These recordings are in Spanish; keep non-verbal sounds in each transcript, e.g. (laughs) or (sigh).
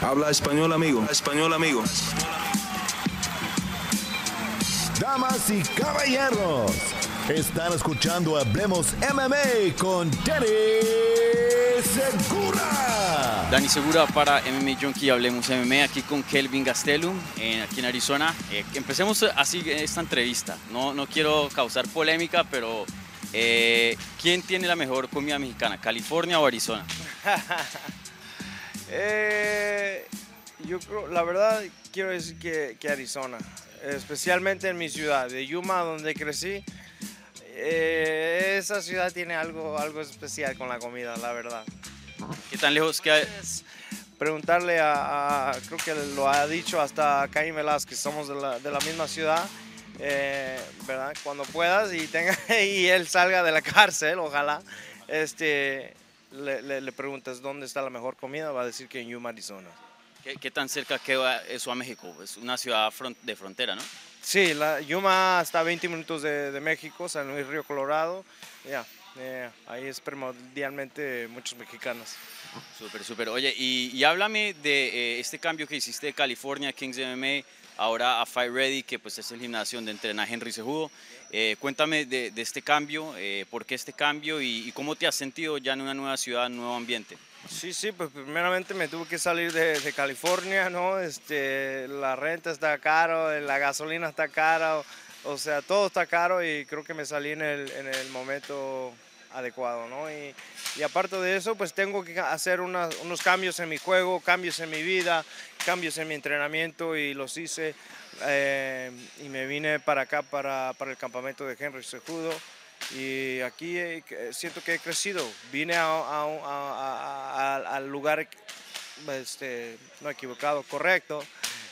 Habla español, amigo. Español, amigo. Damas y caballeros, están escuchando Hablemos MMA con Danny Segura. Dani Segura para MMA Junkie, Hablemos MMA, aquí con Kelvin Gastelum, en- aquí en Arizona. Eh, empecemos así esta entrevista. No, no quiero causar polémica, pero eh, ¿quién tiene la mejor comida mexicana, California o Arizona? (laughs) Eh, yo creo, la verdad, quiero decir que, que Arizona, especialmente en mi ciudad, de Yuma, donde crecí. eh, esa ciudad tiene algo, algo especial con la comida, la verdad. ¿Qué tan lejos queda? Es preguntarle a, a- creo que lo ha dicho hasta Caín Velázquez, somos de la, de la misma ciudad, eh, ¿verdad? Cuando puedas y, tenga, (laughs) y él salga de la cárcel, ojalá, este, le, le, le preguntas dónde está la mejor comida, va a decir que en Yuma, Arizona. ¿Qué, qué tan cerca queda eso a México? Es una ciudad de frontera, ¿no? Sí, la, Yuma está a 20 minutos de, de México, San Luis Río Colorado, ya, eh, ahí es primordialmente muchos mexicanos. Súper, súper. Oye, y, y háblame de eh, este cambio que hiciste de California, Kings MMA, ahora a Fight Ready, que pues es el gimnasio donde entrena Henry Cejudo. Eh, cuéntame de, de este cambio, eh, por qué este cambio y, cómo te has sentido ya en una nueva ciudad, un nuevo ambiente. Sí, sí, pues primeramente me tuve que salir de, de California, ¿no? Este, la renta está caro, la gasolina está cara, o, sea, todo está caro y creo que me salí en en el momento adecuado, ¿no? Y, y aparte de eso, pues tengo que hacer unas- unos cambios en mi juego, cambios en mi vida, cambios en mi entrenamiento y los hice eh, y me vine para acá, para, para el campamento de Henry Cejudo. Y aquí eh, que- siento que he crecido. Vine a- a- a- al lugar, este, no equivocado, correcto.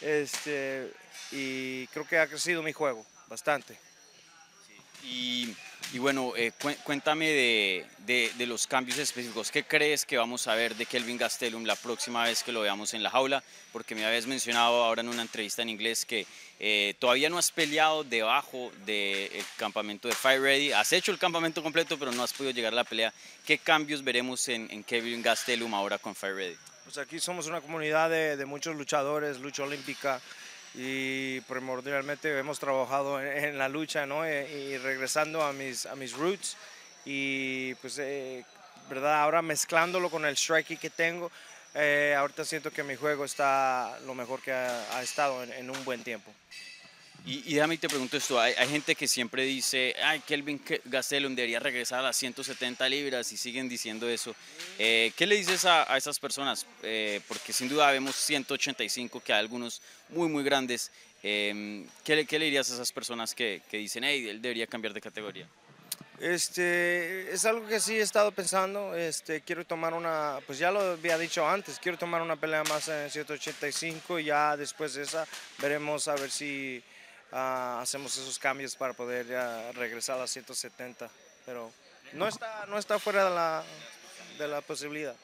Este, y creo que ha crecido mi juego bastante. Y, y bueno, eh, cué- cuéntame de, de- de los cambios específicos. ¿Qué crees que vamos a ver de Kelvin Gastelum la próxima vez que lo veamos en la jaula? Porque me habías mencionado ahora en una entrevista en inglés que eh, todavía no has peleado debajo del campamento de Fire Ready. Has hecho el campamento completo, pero no has podido llegar a la pelea. ¿Qué cambios veremos en, en Kelvin Gastelum ahora con Fire Ready? Pues aquí somos una comunidad de, de muchos luchadores, lucha olímpica, y primordialmente hemos trabajado en, la lucha, ¿no? Eh, y regresando a mis, a mis roots, y pues, eh, ¿verdad? Ahora mezclándolo con el striking que tengo, eh, ahorita siento que mi juego está lo mejor que ha, estado en un buen tiempo. Y, y déjame te pregunto esto, hay, hay gente que siempre dice, ay, Kelvin Ke- Gastelum debería regresar a las 170 libras y siguen diciendo eso. Eh, ¿Qué le dices a, a esas personas? Eh, porque sin duda vemos 185, que hay algunos muy, muy grandes. Eh, ¿qué, le- qué le dirías a esas personas que, que dicen, hey, él debería cambiar de categoría? Este, es algo que sí he estado pensando. Este, quiero tomar una, pues ya lo había dicho antes, quiero tomar una pelea más en 185 y ya después de esa veremos a ver si ah, hacemos esos cambios para poder ya regresar a 170. Pero no está, no está fuera de la, de la posibilidad.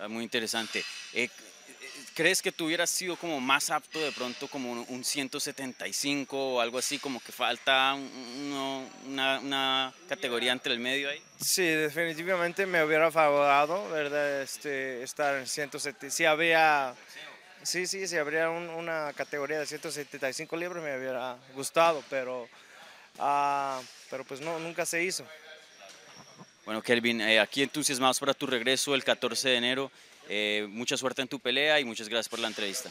Ah, Muy interesante. Eh, ¿Crees que tú hubieras sido como más apto de pronto como un- un 175 o algo así, como que falta un- uno- una, una categoría entre el medio ahí? Sí, definitivamente me hubiera favorado, ¿verdad? Este, estar en 170. Si había, sí, sí, si habría un- una categoría de 175 libras me hubiera gustado, pero, ah, pero pues no, nunca se hizo. Bueno, Kelvin, eh, aquí entusiasmados para tu regreso el 14 de enero. Eh, mucha suerte en tu pelea y muchas gracias por la entrevista.